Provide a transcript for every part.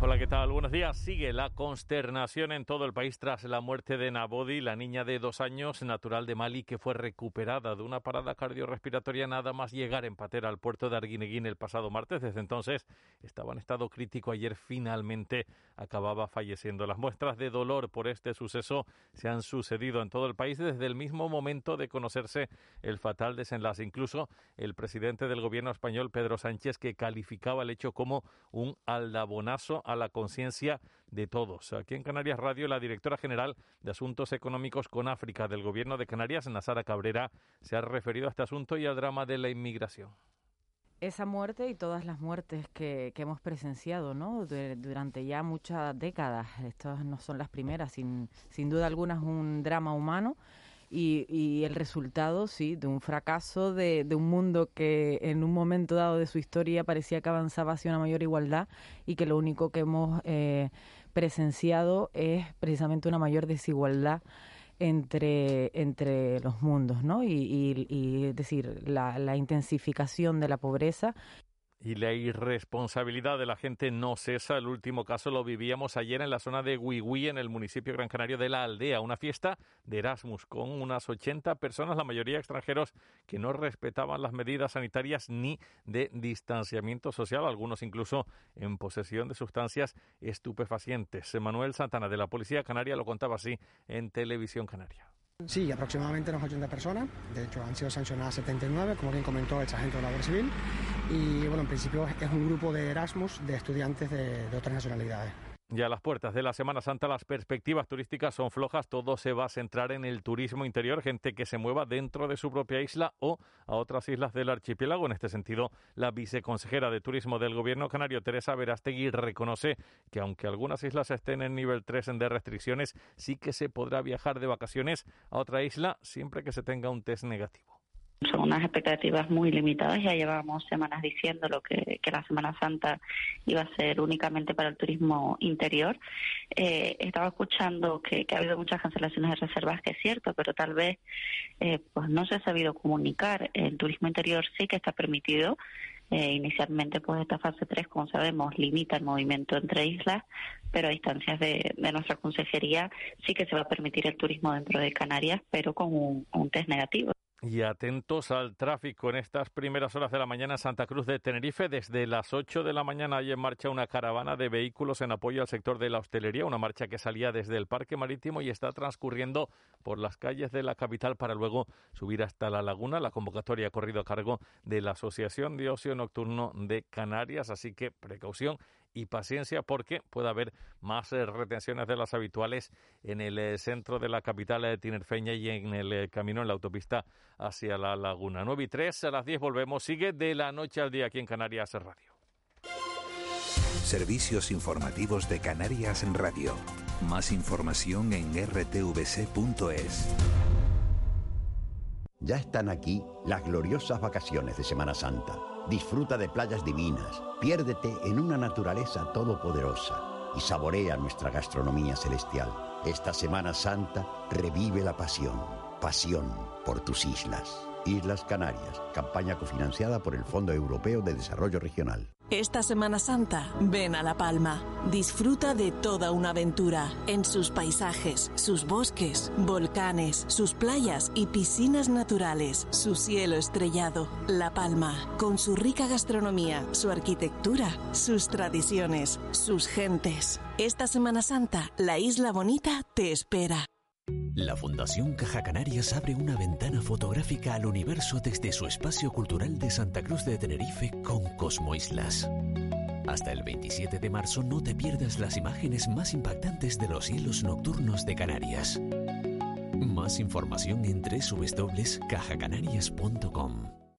Hola, ¿qué tal? Buenos días. Sigue la consternación en todo el país tras la muerte de Nabodi, la niña de dos años, natural de Mali, que fue recuperada de una parada cardiorrespiratoria nada más llegar en patera al puerto de Arguineguín el pasado martes. Desde entonces estaba en estado crítico. Ayer finalmente acababa falleciendo. Las muestras de dolor por este suceso se han sucedido en todo el país desde el mismo momento de conocerse el fatal desenlace. Incluso el presidente del gobierno español, Pedro Sánchez, que calificaba el hecho como un aldabonazo a la conciencia de todos. Aquí en Canarias Radio, la directora general de Asuntos Económicos con África del Gobierno de Canarias, Nazara Cabrera, se ha referido a este asunto y al drama de la inmigración esa muerte y todas las muertes que, hemos presenciado ¿no? durante ya muchas décadas. Estas no son las primeras, sin, sin duda alguna es un drama humano y, y, el resultado, sí, de un fracaso de, de, un mundo que en un momento dado de su historia parecía que avanzaba hacia una mayor igualdad y que lo único que hemos eh, presenciado es precisamente una mayor desigualdad entre, entre los mundos, ¿no? Y, y, y es decir, la, la intensificación de la pobreza y la irresponsabilidad de la gente no cesa. El último caso lo vivíamos ayer en la zona de Huihui, en el municipio Gran Canario de la Aldea. Una fiesta de Erasmus con unas 80 personas, la mayoría extranjeros, que no respetaban las medidas sanitarias ni de distanciamiento social, algunos incluso en posesión de sustancias estupefacientes. Manuel Santana de la Policía Canaria lo contaba así en Televisión Canaria. Sí, aproximadamente unas 80 personas. De hecho, han sido sancionadas 79, como bien comentó el sargento de la Guardia Civil. Y bueno, en principio es un grupo de Erasmus de estudiantes de, otras nacionalidades. Ya a las puertas de la Semana Santa las perspectivas turísticas son flojas, todo se va a centrar en el turismo interior, gente que se mueva dentro de su propia isla o a otras islas del archipiélago. En este sentido, la viceconsejera de Turismo del Gobierno canario, Teresa Verastegui, reconoce que aunque algunas islas estén en nivel 3 de restricciones, sí que se podrá viajar de vacaciones a otra isla siempre que se tenga un test negativo. Son unas expectativas muy limitadas. Ya llevamos semanas diciendo lo que, que la Semana Santa iba a ser únicamente para el turismo interior. Eh, estaba escuchando que, que, ha habido muchas cancelaciones de reservas, que es cierto, pero tal vez eh, pues no se ha sabido comunicar. El turismo interior sí que está permitido. Eh, inicialmente, pues esta fase 3, como sabemos, limita el movimiento entre islas, pero a instancias de, de, nuestra consejería sí que se va a permitir el turismo dentro de Canarias, pero con un test negativo. Y atentos al tráfico en estas primeras horas de la mañana en Santa Cruz de Tenerife. Desde las 8 de la mañana hay en marcha una caravana de vehículos en apoyo al sector de la hostelería, una marcha que salía desde el Parque Marítimo y está transcurriendo por las calles de la capital para luego subir hasta la laguna. La convocatoria ha corrido a cargo de la Asociación de Ocio Nocturno de Canarias, así que precaución y paciencia porque puede haber más eh, retenciones de las habituales en el eh, centro de la capital de tinerfeña y en el eh, camino en la autopista hacia la laguna. 9 y 3 a las 10 volvemos. Sigue de la noche al día aquí en Canarias Radio. Servicios informativos de Canarias en Radio. Más información en rtvc.es. Ya están aquí las gloriosas vacaciones de Semana Santa. Disfruta de playas divinas, piérdete en una naturaleza todopoderosa y saborea nuestra gastronomía celestial. Esta Semana Santa revive la pasión, pasión por tus islas. Islas Canarias, campaña cofinanciada por el Fondo Europeo de Desarrollo Regional. Esta Semana Santa, ven a La Palma. Disfruta de toda una aventura en sus paisajes, sus bosques, volcanes, sus playas y piscinas naturales, su cielo estrellado. La Palma, con su rica gastronomía, su arquitectura, sus tradiciones, sus gentes. Esta Semana Santa, la Isla Bonita te espera. La Fundación Caja Canarias abre una ventana fotográfica al universo desde su espacio cultural de Santa Cruz de Tenerife con Cosmo Islas. Hasta el 27 de marzo no te pierdas las imágenes más impactantes de los cielos nocturnos de Canarias. Más información en www.cajacanarias.com.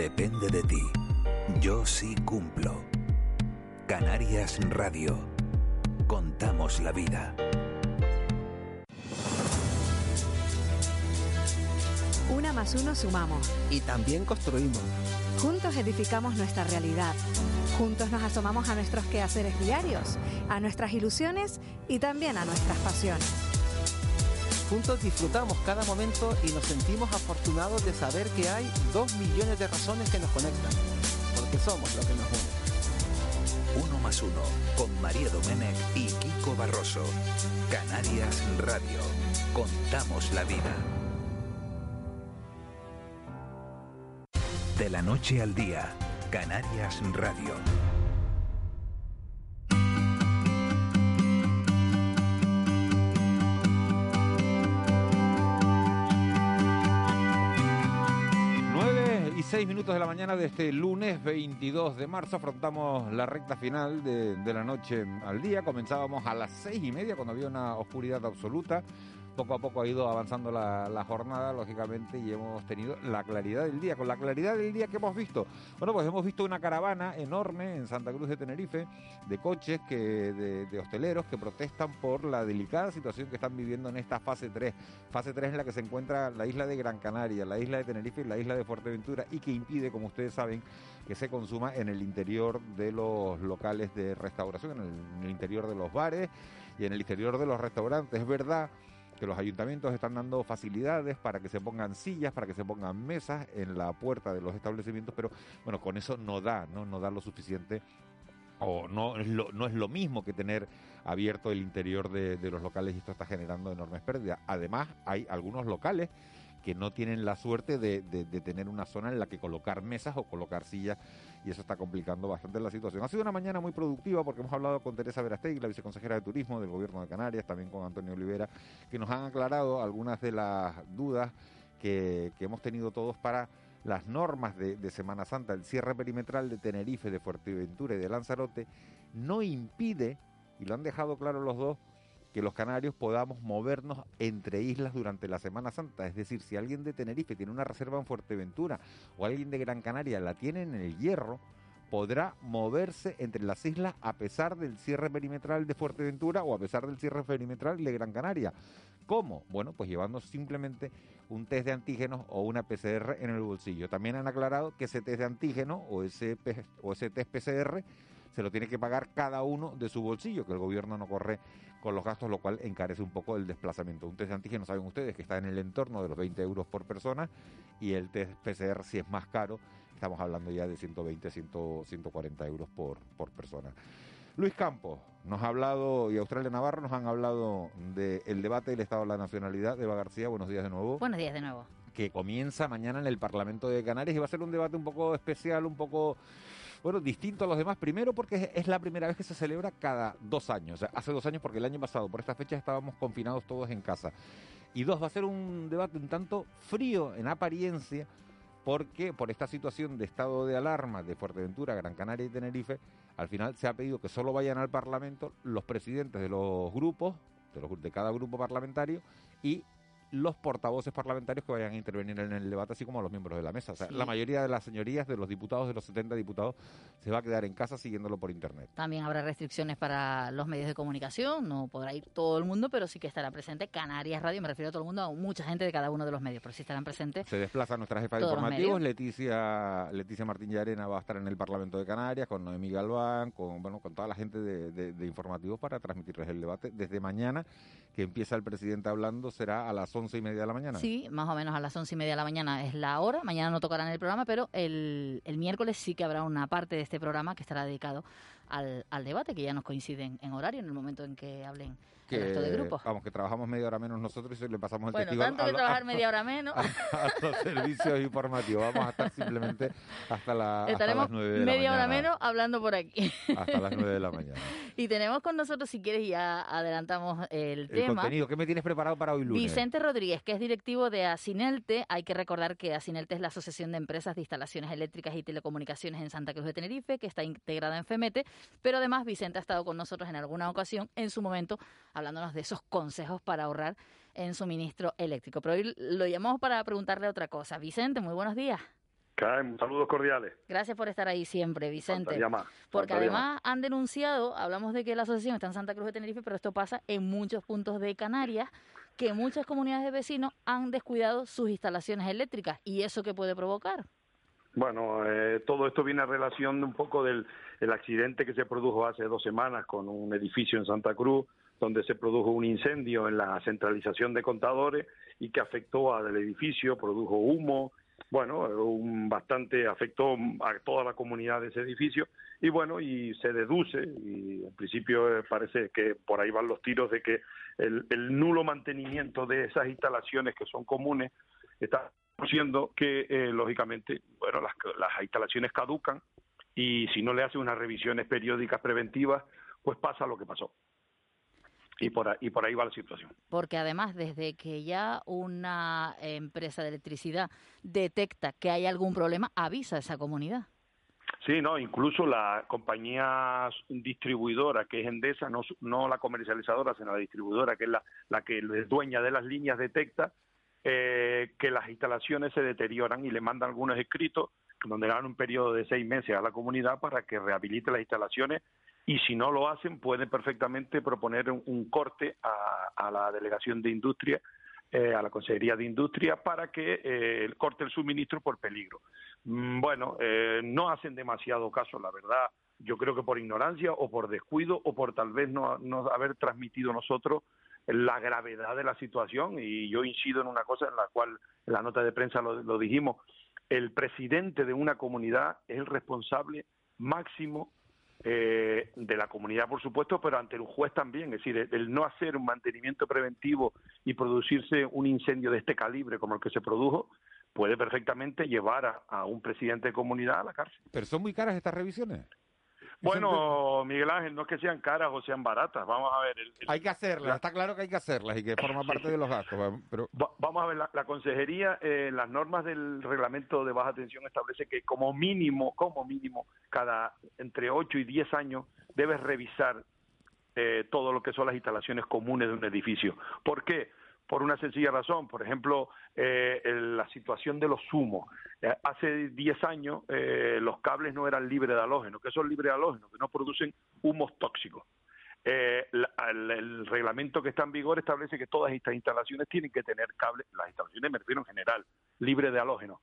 Depende de ti. Yo sí cumplo. Canarias Radio. Contamos la vida. Una más uno sumamos. Y también construimos. Juntos edificamos nuestra realidad. Juntos nos asomamos a nuestros quehaceres diarios, a nuestras ilusiones y también a nuestras pasiones. Juntos disfrutamos cada momento y nos sentimos afortunados de saber que hay dos millones de razones que nos conectan, porque somos lo que nos une. Uno más uno, con María Domenech y Kiko Barroso. Canarias Radio. Contamos la vida. De la noche al día, Canarias Radio. 6 minutos de la mañana de este lunes 22 de marzo afrontamos la recta final de, de, la noche al día. Comenzábamos a las seis y media cuando había una oscuridad absoluta poco a poco ha ido avanzando la, jornada, lógicamente, y hemos tenido la claridad del día. Con la claridad del día que hemos visto, bueno, pues hemos visto una caravana enorme en Santa Cruz de Tenerife de coches, que, de, hosteleros que protestan por la delicada situación que están viviendo en esta fase 3. Fase 3 en la que se encuentra la isla de Gran Canaria, la isla de Tenerife y la isla de Fuerteventura, y que impide, como ustedes saben, que se consuma en el interior de los locales de restauración, en el interior de los bares y en el interior de los restaurantes. Es verdad que los ayuntamientos están dando facilidades para que se pongan sillas, para que se pongan mesas en la puerta de los establecimientos, pero bueno, con eso no da, no, no da lo suficiente o no es lo, no es lo mismo que tener abierto el interior de, de los locales y esto está generando enormes pérdidas. Además, hay algunos locales que no tienen la suerte de, tener una zona en la que colocar mesas o colocar sillas y eso está complicando bastante la situación. Ha sido una mañana muy productiva porque hemos hablado con Teresa Verastegui, la viceconsejera de Turismo del Gobierno de Canarias, también con Antonio Olivera, que nos han aclarado algunas de las dudas que, hemos tenido todos para las normas de, de, Semana Santa, el cierre perimetral de Tenerife, de Fuerteventura y de Lanzarote, no impide, y lo han dejado claro los dos, que los canarios podamos movernos entre islas durante la Semana Santa. Es decir, si alguien de Tenerife tiene una reserva en Fuerteventura o alguien de Gran Canaria la tiene en el Hierro, podrá moverse entre las islas a pesar del cierre perimetral de Fuerteventura o a pesar del cierre perimetral de Gran Canaria. ¿Cómo? Bueno, pues llevando simplemente un test de antígenos o una PCR en el bolsillo. También han aclarado que ese test de antígeno o ese, o ese test PCR se lo tiene que pagar cada uno de su bolsillo, que el gobierno no corre con los gastos, lo cual encarece un poco el desplazamiento. Un test de antígeno, saben ustedes, que está en el entorno de los 20 euros por persona y el test PCR, si es más caro, estamos hablando ya de 120, 140 euros por, por persona. Luis Campos nos ha hablado, y Australia Navarro nos han hablado del debate del Estado de la Nacionalidad. Eva García, buenos días de nuevo. Buenos días de nuevo. Que comienza mañana en el Parlamento de Canarias y va a ser un debate un poco especial, un poco bueno, distinto a los demás, primero porque es la primera vez que se celebra cada dos años. hace dos años porque el año pasado, por esta fecha, estábamos confinados todos en casa. Y dos, va a ser un debate un tanto frío en apariencia, porque por esta situación de estado de alarma de Fuerteventura, Gran Canaria y Tenerife, al final se ha pedido que solo vayan al Parlamento los presidentes de los grupos, de, los, de cada grupo parlamentario, y los portavoces parlamentarios que vayan a intervenir en el debate, así como los miembros de la mesa. O sea, la mayoría de las señorías, de los diputados, de los 70 diputados, se va a quedar en casa siguiéndolo por internet. También habrá restricciones para los medios de comunicación, no podrá ir todo el mundo, pero sí que estará presente Canarias Radio, me refiero a todo el mundo, a mucha gente de cada uno de los medios, pero sí estarán presentes. Se desplaza nuestra jefa de informativos, Leticia, Leticia Martín Llarena va a estar en el Parlamento de Canarias, con Noemí Galván, con, bueno, con toda la gente de, informativos para transmitirles el debate. Desde mañana, que empieza el presidente hablando, será a las once y media de la mañana. Sí, más o menos a las once y media de la mañana es la hora. Mañana no tocarán el programa, pero el, el miércoles sí que habrá una parte de este programa que estará dedicado al, al debate, que ya nos coinciden en horario en el momento en que hablen que, de Vamos, que trabajamos media hora menos nosotros y le pasamos el bueno, testigo tanto que trabajar media hora menos. A, los servicios informativos. Vamos a estar simplemente hasta, la, Estaremos hasta las 9 de media hora menos hablando por aquí. Hasta las 9 de la mañana. Y tenemos con nosotros, si quieres, ya adelantamos el, el tema. contenido. ¿Qué me tienes preparado para hoy lunes? Vicente Rodríguez, que es directivo de Asinelte. Hay que recordar que Asinelte es la Asociación de Empresas de Instalaciones Eléctricas y Telecomunicaciones en Santa Cruz de Tenerife, que está integrada en FEMETE. Pero además, Vicente ha estado con nosotros en alguna ocasión, en su momento, hablándonos de esos consejos para ahorrar en suministro eléctrico. Pero hoy lo llamamos para preguntarle otra cosa. Vicente, muy buenos días. Saludos cordiales. Gracias por estar ahí siempre, Vicente. Porque además han denunciado, hablamos de que la asociación está en Santa Cruz de Tenerife, pero esto pasa en muchos puntos de Canarias, que muchas comunidades de vecinos han descuidado sus instalaciones eléctricas. ¿Y eso qué puede provocar? Bueno, eh, todo esto viene a relación de un poco del el accidente que se produjo hace dos semanas con un edificio en Santa Cruz, donde se produjo un incendio en la centralización de contadores y que afectó al edificio, produjo humo, bueno, un bastante afectó a toda la comunidad de ese edificio. Y bueno, y se deduce, y en principio eh, parece que por ahí van los tiros de que el, nulo mantenimiento de esas instalaciones que son comunes está siendo que, eh, lógicamente, bueno, las, las instalaciones caducan y si no le hace unas revisiones periódicas preventivas, pues pasa lo que pasó y por, ahí, por ahí va la situación. Porque además, desde que ya una empresa de electricidad detecta que hay algún problema, avisa a esa comunidad. Sí, no, incluso la compañía distribuidora, que es Endesa, no, no la comercializadora, sino la distribuidora, que es la, la que es dueña de las líneas, detecta eh, que las instalaciones se deterioran y le manda algunos escritos donde dan un periodo de seis meses a la comunidad para que rehabilite las instalaciones y si no lo hacen pueden perfectamente proponer un, corte a, la delegación de industria eh, a la Consejería de Industria para que eh, corte el suministro por peligro. Mm, bueno, eh, no hacen demasiado caso, la verdad. Yo creo que por ignorancia o por descuido o por tal vez no, no haber transmitido nosotros la gravedad de la situación. Y yo incido en una cosa en la cual en la nota de prensa lo dijimos. El presidente de una comunidad es el responsable máximo eh, de la comunidad, por supuesto, pero ante el juez también. Es decir, el, no hacer un mantenimiento preventivo y producirse un incendio de este calibre como el que se produjo, puede perfectamente llevar a un presidente de comunidad a la cárcel. ¿Pero son muy caras estas revisiones? Bueno, Miguel Ángel, no es que sean caras o sean baratas. Vamos a ver. hay que hacerlas, está claro que hay que hacerlas y que forma parte de los gastos. Pero... vamos a ver, la, consejería, eh, las normas del reglamento de baja tensión establece que como mínimo, como mínimo, cada entre 8 y 10 años debes revisar eh, todo lo que son las instalaciones comunes de un edificio. ¿Por qué? Por una sencilla razón. Por ejemplo, eh, la situación de los humos. Eh, hace 10 años eh, los cables no eran libres de halógeno. ¿Qué son libres de halógeno? Que no producen humos tóxicos. el, reglamento que está en vigor establece que todas estas instalaciones tienen que tener cables, las instalaciones me refiero en general, libres de halógeno.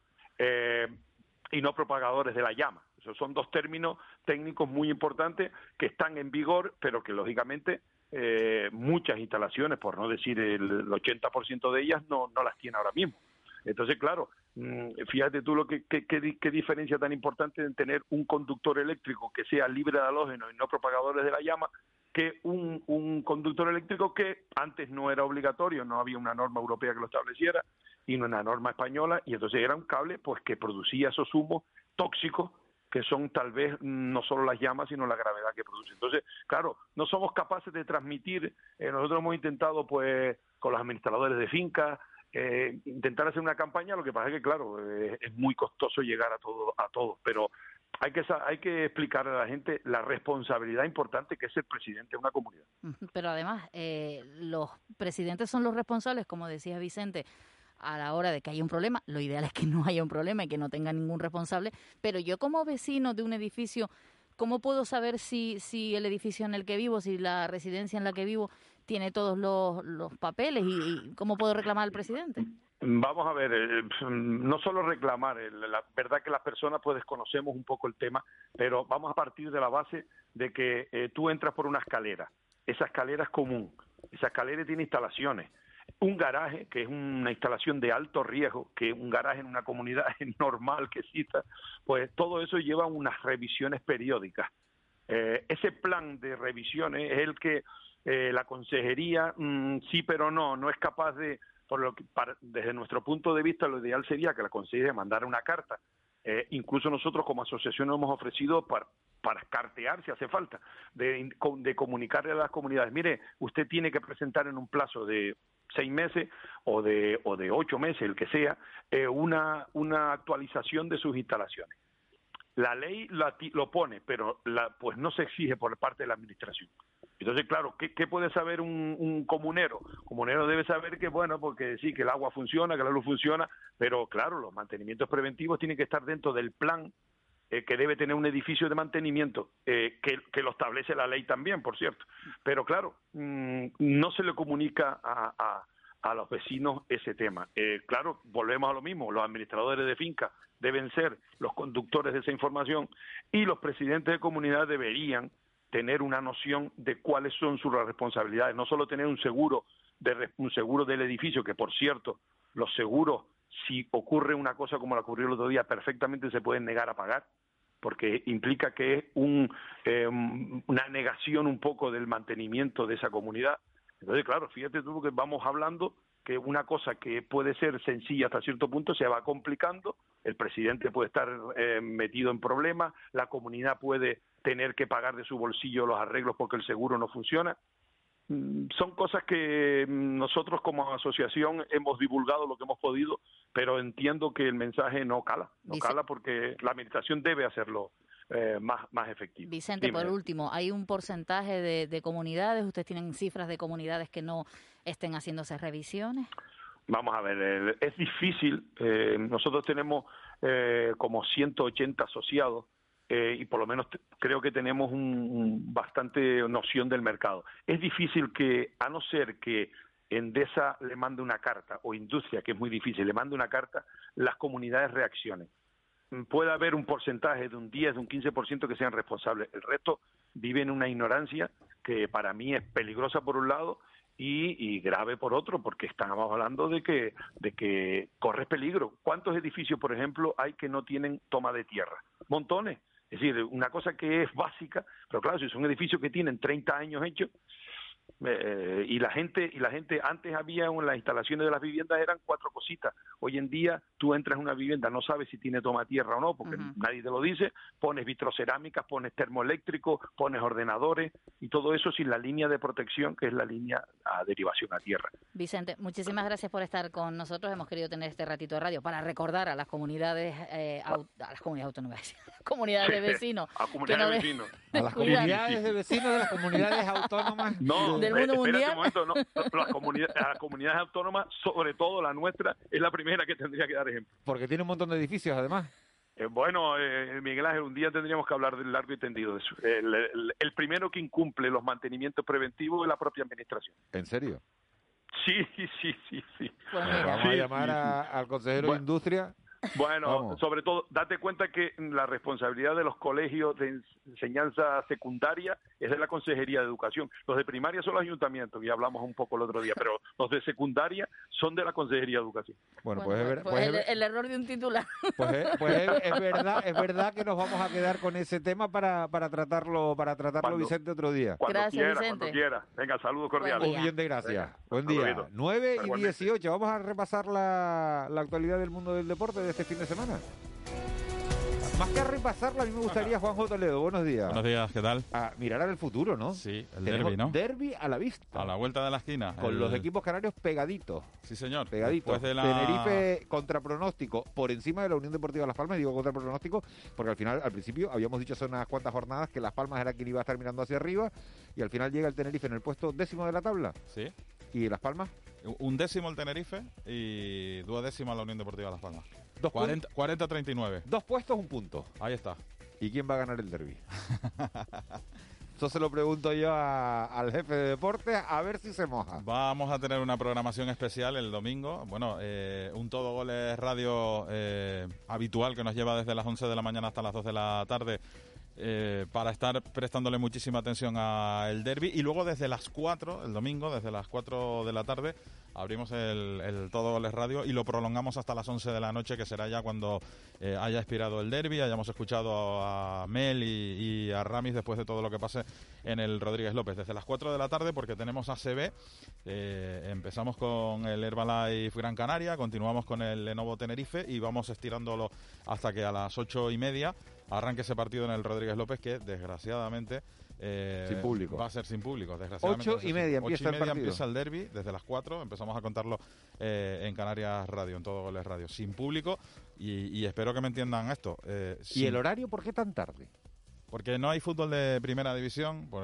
y no propagadores de la llama. Son dos términos técnicos muy importantes que están en vigor, pero que lógicamente eh, muchas instalaciones, por no decir el 80% de ellas, no, no las tiene ahora mismo. Entonces, claro, mm, fíjate tú lo que, qué diferencia tan importante en tener un conductor eléctrico que sea libre de halógeno y no propagadores de la llama que un, un conductor eléctrico que antes no era obligatorio, no había una norma europea que lo estableciera y una norma española y entonces era un cable pues que producía esos humos tóxicos que son tal vez no solo las llamas, sino la gravedad que produce. Entonces, claro, no somos capaces de transmitir, eh, nosotros hemos intentado, pues, con los administradores de fincas, eh, intentar hacer una campaña, lo que pasa es que, claro, es muy costoso llegar a todo, a todos, pero hay que, hay que explicarle a la gente la responsabilidad importante que es el presidente de una comunidad. Pero además, eh, los presidentes son los responsables, como decía Vicente, a la hora de que haya un problema. Lo ideal es que no haya un problema y que no tenga ningún responsable. Pero yo como vecino de un edificio, ¿cómo puedo saber si, si el edificio en el que vivo, si la residencia en la que vivo tiene todos los, los papeles y cómo puedo reclamar al presidente? Vamos a ver, eh, no solo reclamar, la verdad que las personas pues desconocemos un poco el tema, pero vamos a partir de la base de que eh, tú entras por una escalera, esa escalera es común, esa escalera tiene instalaciones, un garaje, que es una instalación de alto riesgo, que un garaje en una comunidad es normal que exista, pues todo eso lleva unas revisiones periódicas. ese plan de revisiones es el que la consejería, mm, sí pero no, no es capaz de por lo que desde nuestro punto de vista lo ideal sería que la consejería mandara una carta. Eh, incluso nosotros como asociación hemos ofrecido para, para cartear si hace falta, de, de comunicarle a las comunidades, mire, usted tiene que presentar en un plazo de seis meses o de, o de ocho meses, el que sea, eh, una, una actualización de sus instalaciones. La ley lo pone, pero la, pues no se exige por parte de la administración. Entonces, claro, ¿qué, puede saber un, comunero? comunero debe saber que, bueno, porque sí, que el agua funciona, que la luz funciona, pero claro, los mantenimientos preventivos tienen que estar dentro del plan eh, que debe tener un edificio de mantenimiento, eh, que, lo establece la ley también, por cierto. Pero claro, mm, no se le comunica a, los vecinos ese tema. Eh, claro, volvemos a lo mismo, los administradores de finca deben ser los conductores de esa información y los presidentes de comunidad deberían tener una noción de cuáles son sus responsabilidades, no solo tener un seguro de un seguro del edificio, que por cierto, los seguros si ocurre una cosa como la ocurrió el otro día, perfectamente se pueden negar a pagar, porque implica que es un, eh, una negación un poco del mantenimiento de esa comunidad. Entonces, claro, fíjate tú que vamos hablando que una cosa que puede ser sencilla hasta cierto punto se va complicando, el presidente puede estar eh, metido en problemas, la comunidad puede tener que pagar de su bolsillo los arreglos porque el seguro no funciona. Mm, son cosas que mm, nosotros como asociación hemos divulgado lo que hemos podido, pero entiendo que el mensaje no cala, no cala porque la administración debe hacerlo eh, más, más efectivo. Vicente, por último, ¿hay un porcentaje de, comunidades? ¿Ustedes tienen cifras de comunidades que no estén haciéndose revisiones? Vamos a ver, eh, es difícil. Eh, nosotros tenemos como 180 asociados eh, y por lo menos creo que tenemos un, bastante noción del mercado. Es difícil que, a no ser que Endesa le mande una carta, o Industria, que es muy difícil, le mande una carta, las comunidades reaccionen. Puede haber un porcentaje de un 10, de un 15% que sean responsables. El resto vive en una ignorancia que para mí es peligrosa por un lado y, grave por otro, porque estamos hablando de que, de que corres peligro. ¿Cuántos edificios, por ejemplo, hay que no tienen toma de tierra? Montones. Es decir, una cosa que es básica, pero claro, si son edificios que tienen 30 años hechos, eh, y la gente y la gente antes había en las instalaciones de las viviendas eran cuatro cositas. Hoy en día tú entras en una vivienda no sabes si tiene toma tierra o no porque nadie te lo dice. Pones vitrocerámicas pones termoeléctricos pones ordenadores y todo eso sin la línea de protección que es la línea a derivación a tierra. Vicente muchísimas gracias por estar con nosotros. Hemos querido tener este ratito de radio para recordar a las comunidades eh, a, las comunidades autónomas comunidades de vecinos a comunidades de vecinos. A las comunidades de vecinos de las comunidades autónomas. No del mundo mundial. Momento, no, las, comunidades, las comunidades autónomas, sobre todo la nuestra, es la primera que tendría que dar ejemplo. Porque tiene un montón de edificios, además. Eh, bueno, eh, Miguel Ángel, un día tendríamos que hablar del largo y tendido de eso. El, primero que incumple los mantenimientos preventivos es la propia administración. ¿En serio? Sí, sí, sí, sí. Vamos a llamar al consejero de Industria bueno, sobre todo, date cuenta que la responsabilidad de los colegios de enseñanza secundaria es de la Consejería de Educación. Los de primaria son los ayuntamientos, ya hablamos un poco el otro día, pero los de secundaria son de la Consejería de Educación. Bueno, pues, es, pues el, error de un titular. Pues, es, es, verdad, es verdad que nos vamos a quedar con ese tema para, para tratarlo, para tratarlo Vicente otro día. Cuando gracias, quiera, Vicente. cuando quiera. Venga, saludos cordiales. Un bien de gracias. Buen día. 9 y 18. Vamos a repasar la, la actualidad del mundo del deporte de este fin de semana. Más que a repasarla, a mí me gustaría, Juanjo Toledo, buenos días. Buenos días, ¿qué tal? A mirar al futuro, ¿no? Sí, el Tenemos derby, ¿no? Derby a la vista. A la vuelta de la esquina. Con el- los equipos canarios pegaditos. Sí, señor. Pegaditos. Después de la- Tenerife contra pronóstico por encima de la Unión Deportiva Las Palmas. Digo contra pronóstico porque al final, al principio, habíamos dicho hace unas cuantas jornadas que Las Palmas era quien iba a estar mirando hacia arriba y al final llega el Tenerife en el puesto décimo de la tabla. Sí. ¿Y Las Palmas? Un décimo el Tenerife y duodécima la Unión Deportiva Las Palmas. Dos 40 40-39. Dos puestos, un punto. Ahí está. ¿Y quién va a ganar el derby? Eso se lo pregunto yo a- al jefe de deportes a ver si se moja. Vamos a tener una programación especial el domingo. Bueno, eh, un todo goles radio eh, habitual que nos lleva desde las 11 de la mañana hasta las 2 de la tarde. Eh, para estar prestándole muchísima atención al derby y luego desde las 4, el domingo, desde las 4 de la tarde, abrimos el, el Todo Goles Radio y lo prolongamos hasta las 11 de la noche, que será ya cuando eh, haya expirado el derby, hayamos escuchado a Mel y, y a Ramis después de todo lo que pase en el Rodríguez López. Desde las 4 de la tarde, porque tenemos ACB, eh, empezamos con el Herbalife Gran Canaria, continuamos con el Lenovo Tenerife y vamos estirándolo hasta que a las 8 y media arranque ese partido en el Rodríguez López, que desgraciadamente... eh, Sin público. Va a ser sin público, desgraciadamente. Ocho y media ocho empieza y el media partido. empieza el derby, desde las 4 empezamos a contarlo eh, en Canarias Radio, en Todo Goles Radio, sin público y, y espero que me entiendan esto. eh, ¿Y el horario por qué tan tarde? Porque no hay fútbol de primera división. Por,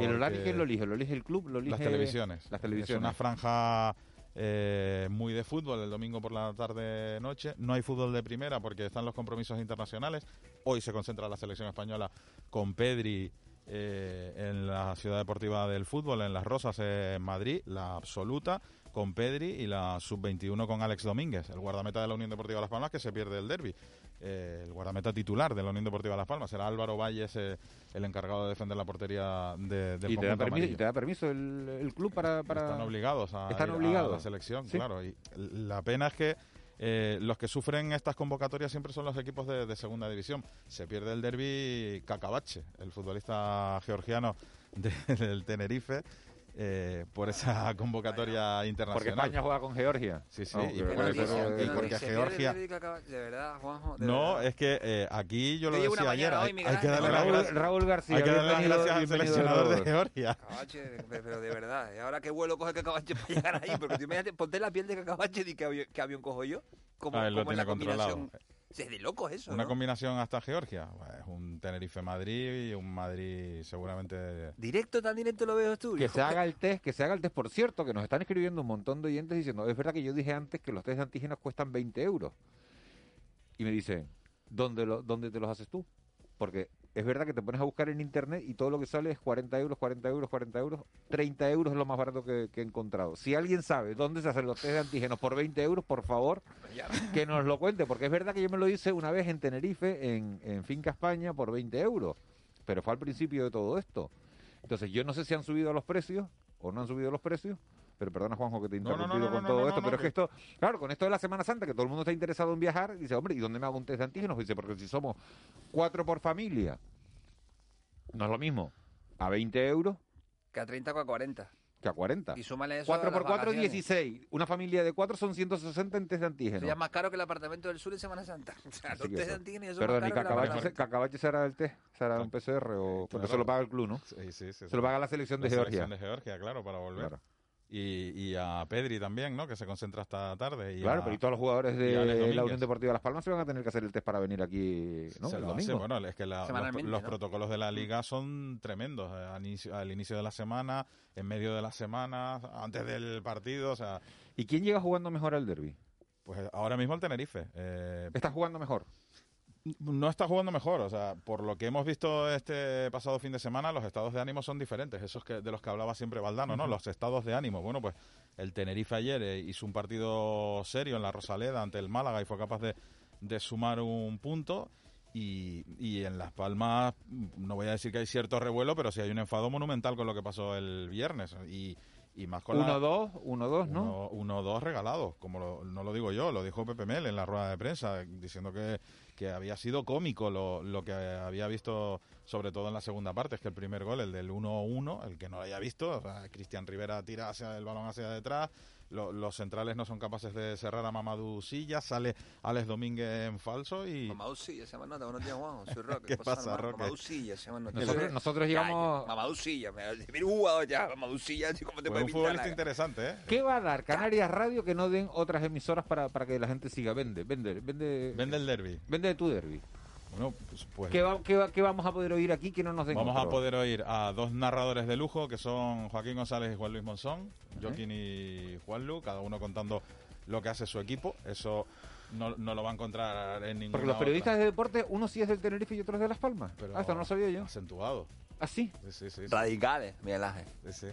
¿Y el horario quién lo elige? ¿Lo elige el club? ¿Lo elige Las televisiones. Las televisiones. Es una franja eh, muy de fútbol el domingo por la tarde noche. No hay fútbol de primera porque están los compromisos internacionales. Hoy se concentra la selección española con Pedri eh, en la ciudad deportiva del fútbol, en Las Rosas, en Madrid, la absoluta con Pedri y la sub-21 con Alex Domínguez, el guardameta de la Unión Deportiva Las Palmas que se pierde el derby. Eh, el guardameta titular de la Unión Deportiva Las Palmas será Álvaro Valles, eh, el encargado de defender la portería de, del ¿Y te, da permiso. ¿Y te da permiso el, el club para, para...? Están obligados a, Están a obligados. la selección, Sí. claro. Y la pena es que eh, los que sufren estas convocatorias siempre son los equipos de, de segunda división. Se pierde el derby Cacabache, el futbolista georgiano de- del Tenerife. Eh, por esa convocatoria Porque internacional. España juega con Georgia. Sí, sí, No, y pero- porque, pero- y porque Georgia... De verdad, Juanjo. de No, verdad. es que eh, aquí yo lo Yo decía ayer, mañana hay, hoy, hay que darle Ángel. las Raúl, Raúl García, hay que darle las gracias al seleccionador de Raúl. Georgia. Cacabache, pe- pero de verdad. ¿Y ahora qué vuelo coge Cacabache para llegar ahí? Porque tú imagínate, ponte la piel de Cacabache y qué avión, qué avión cojo yo. Como, Ah, él lo como en la tiene controlado. combinación. Es de locos eso, Una ¿no? combinación hasta Georgia. Pues, un Tenerife-Madrid y un Madrid seguramente... Directo, tan directo lo veo tú. Que se haga el test, que se haga el test. Por cierto, que nos están escribiendo un montón de oyentes diciendo, es verdad que yo dije antes que los test de antígenos cuestan 20 euros. Y me dicen, ¿dónde, lo, ¿dónde te los haces tú? Porque es verdad que te pones a buscar en internet y todo lo que sale es 40 euros, 40 euros, 40 euros. 30 euros es lo más barato que, que he encontrado. Si alguien sabe dónde se hacen los test de antígenos por 20 euros, por favor, que nos lo cuente. Porque es verdad que yo me lo hice una vez en Tenerife, en, en Finca España, por 20 euros. Pero fue al principio de todo esto. Entonces, yo no sé si han subido los precios o no han subido los precios, pero perdona, Juanjo, que te he No, no, no, interrumpido no, con no, todo no, esto, no, pero no, es que esto, claro, con esto de la Semana Santa, que todo el mundo está interesado en viajar, dice, hombre, ¿y dónde me hago un test de antígenos? Dice, porque si somos cuatro por familia, no es lo mismo a 20 euros Que a 30 o a 40. que a 40. Y súmale eso 4 a por las 4, vacaciones. 16. Una familia de 4 son 160 en test de antígenos. Es más caro que el apartamento del sur en Semana Santa. O sea, Así los test de antígenos son Perdón, más ¿y caros el Cacabache, será el test? ¿Será un PCR o...? Porque Claro. eso lo paga el club, ¿no? Sí, sí, sí, Se lo paga la selección de La Georgia. selección de Georgia, claro, para volver. Claro. Y, y a Pedri también, ¿no? Que se concentra hasta tarde. Y Claro, a- pero y todos los jugadores de la. Unión Deportiva Las Palmas se van a tener que hacer el test para venir aquí, ¿no? Se el lo hace, domingo. bueno, es que la- los, Semanalmente, los ¿no? protocolos de la liga son tremendos. eh, Al inicio, al inicio de la semana, en medio de la semana, antes del partido, o sea... ¿Y quién llega jugando mejor al derby? Pues ahora mismo el Tenerife. eh, ¿Está jugando mejor? No está jugando mejor, o sea, por lo que hemos visto este pasado fin de semana, los estados de ánimo son diferentes, esos que de los que hablaba siempre Valdano, ¿no? Los estados de ánimo. Bueno, pues el Tenerife ayer eh, hizo un partido serio en la Rosaleda ante el Málaga y fue capaz de, de sumar un punto. Y, y en Las Palmas, no voy a decir que hay cierto revuelo, pero sí hay un enfado monumental con lo que pasó el viernes. Y, y más con la- 1-2, 1-2, ¿no? uno, uno o dos regalados, como lo- no lo digo yo, lo dijo Pepe Mel en la rueda de prensa, diciendo que, que había sido cómico lo, lo que había visto, sobre todo en la segunda parte, es que el primer gol, el del 1-1, el que no lo haya visto, o sea, Cristian Rivera tira hacia el balón hacia detrás, lo, los centrales no son capaces de cerrar a Mamadou Silla, sale Alex Domínguez en falso y... Mamadou Silla, se llama nota, buenos días Juan, soy Roque. ¿Qué pasa, normal? Roque? Mamadou Silla, se llama nota. Nosotros, nosotros llevamos... Mamadou Silla, mira, uh, ya, Mamadou Silla, ¿cómo te pues puede un futbolista la... interesante, ¿eh? ¿Qué va a dar Canarias Radio que no den otras emisoras para, para que la gente siga? Vende, vende, vende... Vende el derby. Vende tu derby. Bueno, pues, pues, ¿Qué, vamos a poder oír aquí que no nos den Vamos a poder oír a dos narradores de lujo, que son Joaquín González y Juan Luis Monzón. Joaquín y Juan Lu, cada uno contando lo que hace su equipo. Eso no, no, lo va a encontrar en ningún Porque los periodistas de deporte, uno sí es del Tenerife y otro es de Las Palmas. Pero ah, esto no lo sabía yo. Acentuado. ¿Ah, sí? sí, sí, sí Radicales, Miguel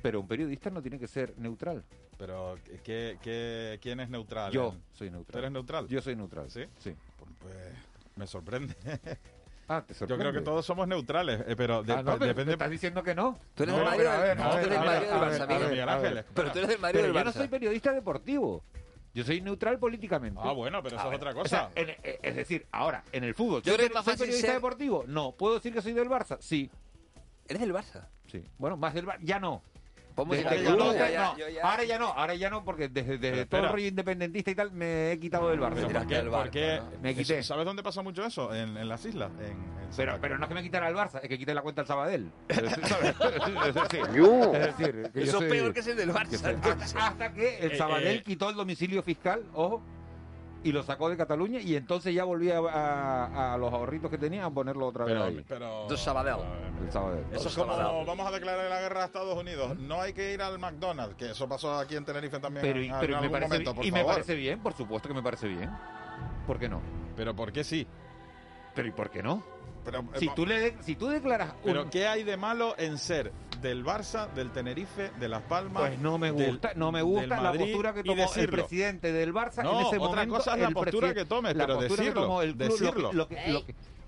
Pero un periodista no tiene que ser neutral. Pero, ¿qué, qué quién es neutral? Yo soy neutral. ¿Tú eres neutral? Yo soy neutral. ¿Sí? Sí. Pues... pues me sorprende. Ah, yo creo que todos somos neutrales, eh, pero, de, ah, ¿Estás diciendo que no? Tú eres no, Mario del Barça, Pero tú eres el Mario del Barça. Yo no soy periodista deportivo. Yo soy neutral políticamente. Ah, bueno, pero eso es otra cosa. Eh, es decir, ahora, en el fútbol, ¿yo soy, soy periodista deportivo? No. ¿Puedo decir que soy del Barça? Sí. ¿Eres del Barça? Sí. Bueno, más del Barça. Ya no. Este ahora ya no, ahora ya no, porque desde, todo el rollo independentista y tal me he quitado del barrio. Me quité. ¿Sabes dónde pasa mucho eso? En, las islas. Pero, no es que me quitara el Barça, es que quité la cuenta al Sabadel. ¿Sabes? es decir, eso es peor que es el del Barça. Hasta, que el eh, Sabadell eh. quitó el domicilio fiscal, ojo y lo sacó de Cataluña y entonces ya volvía a, los ahorritos que tenía a ponerlo otra vez ahí. Pero, el Sabadell. El Sabadell. Eso es como vamos a declarar la guerra a Estados Unidos. No hay que ir al McDonald's, que eso pasó aquí en Tenerife también. Pero, en, pero me parece momento, bien, por y me parece bien, por supuesto que me parece bien. ¿Por qué no? Pero ¿por qué sí? Pero ¿y por qué no? Eh, si, tú le si tú declaras... Un... ¿Pero qué hay de malo en ser del Barça, del Tenerife, de Las Palmas. Pues no me gusta, no me gusta la postura que tomó el presidente del Barça en ese otra momento. Cosa es la postura que tomes, pero decirlo, decirlo.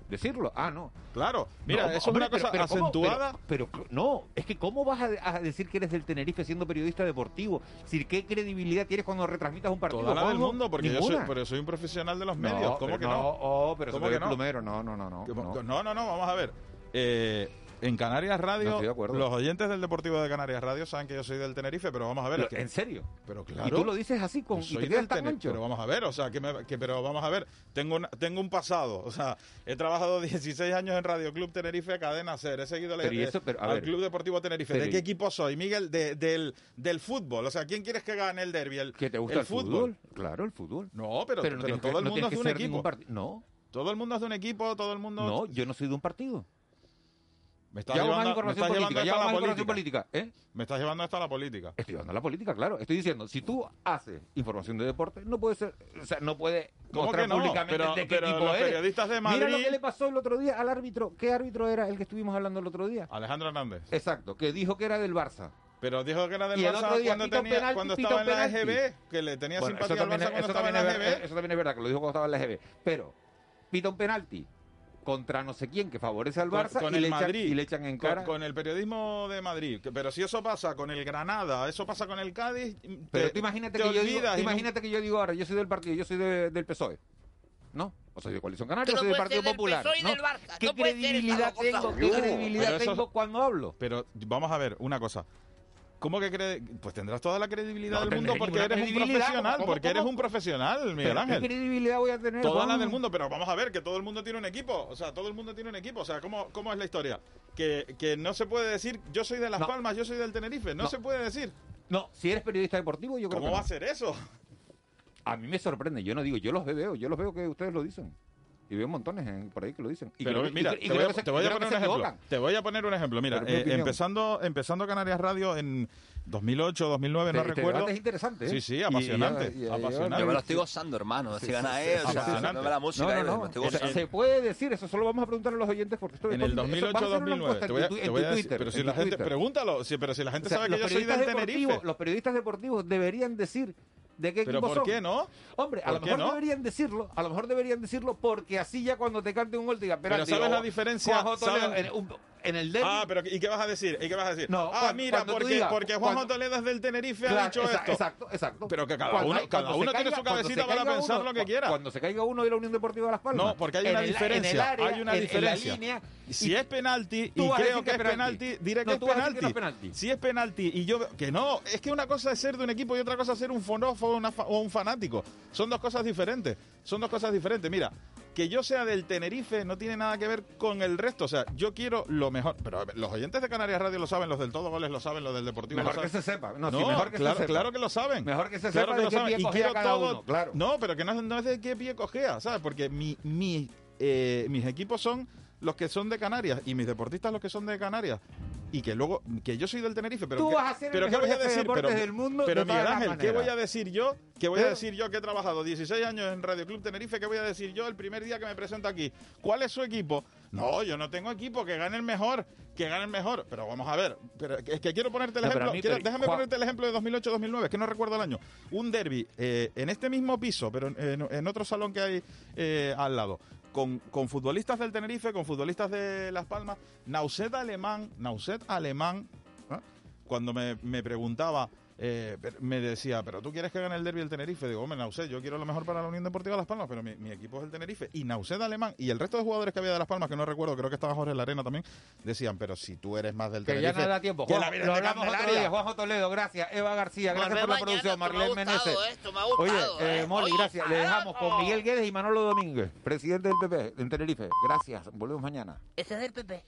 Decirlo. Ah, no. Claro. Mira, es una cosa acentuada. Pero, no, es que ¿cómo vas a, decir que eres del Tenerife siendo periodista deportivo? Si, ¿Qué credibilidad tienes cuando retransmitas un partido? Toda la del mundo, porque yo soy, pero soy un profesional de los medios. No, ¿Cómo que oh, pero ¿Cómo que no? Plumero. No, no, no, no. No, no, no, vamos a ver. Eh, en Canarias Radio, los oyentes del Deportivo de Canarias Radio saben que yo soy del Tenerife, pero vamos a ver. ¿En serio? Pero claro. Y tú lo dices así con. Soy y del Tenerife, pero vamos a ver, o sea, que, me, que pero vamos a ver. Tengo, una, tengo un pasado, o sea, he trabajado 16 años en Radio Club Tenerife, Cadena Ser, he seguido pero el, eso, pero, al ver, Club Deportivo Tenerife. ¿De qué equipo soy, Miguel? De, del, del fútbol, o sea, ¿quién quieres que gane el derby? El, ¿Que te gusta el, fútbol? Claro, el fútbol. No, pero, todo el mundo es de un equipo. No. Todo el mundo es de un equipo, todo el mundo. No, yo no soy de un partido. Me estás llevando, más me estás política. Llevando hasta la política. ¿eh? Me estás llevando hasta la política. Estoy llevando a la política, claro. Estoy diciendo, si tú haces información de deporte, no puede ser, o sea, no puede mostrar no? públicamente pero, de qué pero tipo los eres. Periodistas de Madrid... Mira lo que le pasó el otro día al árbitro. ¿Qué árbitro era el que estuvimos hablando el otro día? Alejandro Hernández. Exacto, que dijo que era del Barça. Pero dijo que era del Barça cuando, tenía, penalti, cuando estaba en la EGB, que le tenía bueno, simpatía al Barça cuando estaba en la EGB. Eso también es verdad, que lo dijo cuando estaba en la EGB. Pero, pita un penalti contra no sé quién que favorece al Barça y, le echan, en cara. Con, el periodismo de Madrid. Pero si eso pasa con el Granada, eso pasa con el Cádiz. Pero tú imagínate, que yo, digo, ahora, yo soy del partido, yo soy del PSOE. ¿no? O soy de Coalición Canaria, no soy del Partido Popular. ¿no? Del Barça. ¿Qué, no credibilidad tengo, ¿Qué credibilidad tengo cuando hablo? Pero vamos a ver una cosa. ¿Cómo que cree? Pues tendrás toda la credibilidad del mundo porque eres un profesional, porque eres un profesional, Miguel Ángel. ¿Qué credibilidad voy a tener? Toda ¿cómo? la del mundo, pero vamos a ver que todo el mundo tiene un equipo, o sea, todo el mundo tiene un equipo, o sea, ¿cómo, cómo es la historia? Que, que no se puede decir, yo soy de Las. Palmas, yo soy del Tenerife, no, se puede decir. No, si eres periodista deportivo, yo creo ¿Cómo va a ser eso? A mí me sorprende, yo no digo, yo los veo, yo los veo que ustedes lo dicen. Y veo montones en, por ahí que lo dicen. Pero mira, te, voy a, poner un ejemplo. Te voy a poner un ejemplo. Mira, eh, empezando, empezando Canarias Radio en 2008, 2009, te, no te recuerdo. Es interesante. ¿eh? Sí, sí, apasionante. Y, apasionante. Yo me lo estoy gozando, hermano. Si gana sí, él, sí, no la música. No, no, eh, no. Se, se puede decir, eso solo vamos a preguntar a los oyentes porque estoy En el 2008, 2009. Te voy a, decir, pero si la gente, pregúntalo, pero si la gente sabe que yo soy de Tenerife. Los periodistas deportivos deberían decir de qué ¿Pero por qué no? Hombre, a lo mejor deberían decirlo, a lo mejor deberían decirlo porque así ya cuando te cante un gol te digan, pero, ¿sabes la diferencia? En el derbi... Ah, pero ¿y qué vas a decir? ¿Y qué vas a decir? No, ah, cuando- mira, cuando porque, digas- porque Juanjo Toledo es del Tenerife ha dicho esto. Exacto, exacto. Pero que cada Cuando uno, cada uno tiene su cabecita para pensar uno- lo que quiera. Cuando se caiga uno de la Unión Deportiva Las Palmas. No, porque hay una el- en el diferencia. área, hay una diferencia. línea, si es penalti, y creo que es penalti. diré que es penalti. Si es penalti y yo que no, es que una cosa es ser de un equipo y otra cosa es ser un fonófono o una fa- o un fanático. Son dos cosas diferentes. Son dos cosas diferentes. Mira, que yo sea del Tenerife no tiene nada que ver con el resto. O sea, yo quiero lo mejor. Pero los oyentes de Canarias Radio lo saben, los del Todo Goles lo saben, los del Deportivo Mejor lo que saben. se sepa. No, No, sí, mejor que claro, se sepa. claro que lo saben. Mejor que se Claro sepa que de lo qué saben. pie Y cogea quiero cada todo. uno, claro. No, pero que no, no es de qué pie cogea, ¿sabes? Porque mi, mi, eh, mis equipos son los que son de Canarias y mis deportistas los que son de Canarias. Y que luego, que yo soy del Tenerife, pero Tú ¿qué- vas a ser el pero ¿qué voy a de decir? deportes Pero, del mundo pero de Miguel Ángel, ¿qué voy a decir yo? ¿Qué voy a decir yo que he trabajado 16 años en Radio Club Tenerife? ¿Qué voy a decir yo el primer día que me presento aquí? ¿Cuál es su equipo? No, yo no tengo equipo, que gane el mejor, que gane el mejor. Pero vamos a ver, pero es que quiero ponerte el No, ejemplo, a mí, quiero- pero, déjame Juan- ponerte el ejemplo de 2008-2009, es que no recuerdo el año. Un derby eh, en este mismo piso, pero en, en- en otro salón que hay eh, al lado. Con, con futbolistas del Tenerife, con futbolistas de Las Palmas, Nauset Alemán, Nauset Alemán, ¿eh? cuando me, me preguntaba, eh, pero- me decía, pero tú quieres que gane el derby el Tenerife, digo, hombre, Nauset, yo quiero lo mejor para la Unión Deportiva Las Palmas, pero mi, mi equipo es el Tenerife, y Nauset Alemán, y el resto de jugadores que había de Las Palmas, que no recuerdo, creo que estaba Jorge Larena también, decían, pero si tú eres más del Que Tenerife... ya no da tiempo. que Juan, lo de hablamos otro Candelaria". día. Juanjo Toledo, gracias. Eva García, gracias por la producción. Marlene Meneses. esto me ha Oye, eh, ¿eh? Molly, Oye, gracias. Le dejamos con Miguel Guedes y Manolo Domínguez, presidente del PP en Tenerife. Gracias. Volvemos mañana. Ese es del PP.